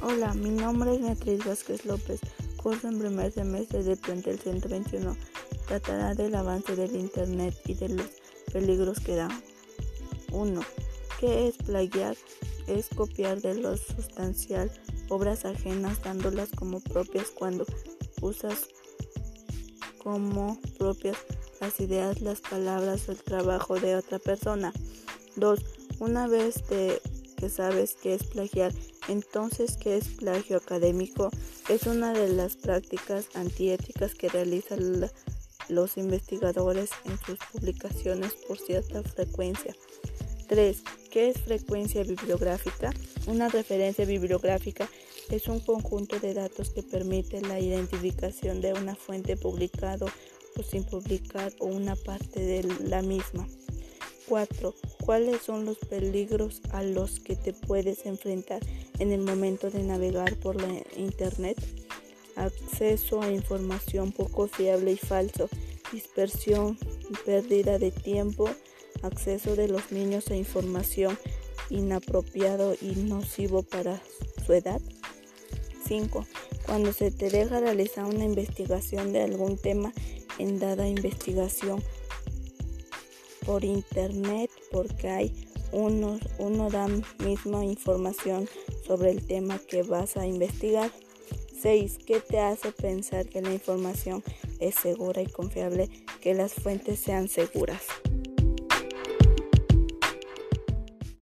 Hola, mi nombre es Beatriz Vázquez López, curso en primer semestre de plantel 121. Tratará del avance del Internet y de los peligros que da. 1. ¿Qué es plagiar? Es copiar de lo sustancial obras ajenas dándolas como propias cuando usas como propias las ideas, las palabras o el trabajo de otra persona. 2. Una vez que sabes qué es plagiar, entonces qué es plagio académico, es una de las prácticas antiéticas que realizan los investigadores en sus publicaciones por cierta frecuencia. 3. ¿Qué es frecuencia bibliográfica? Una referencia bibliográfica es un conjunto de datos que permite la identificación de una fuente publicado o sin publicar o una parte de la misma. 4. ¿Cuáles son los peligros a los que te puedes enfrentar en el momento de navegar por la Internet? Acceso a información poco fiable y falso, dispersión y pérdida de tiempo, acceso de los niños a información inapropiado y nocivo para su edad. 5. Cuando se te deja realizar una investigación de algún tema en dada investigación por internet porque hay uno, uno da misma información sobre el tema que vas a investigar. 6. ¿Qué te hace pensar que la información es segura y confiable? Que las fuentes sean seguras.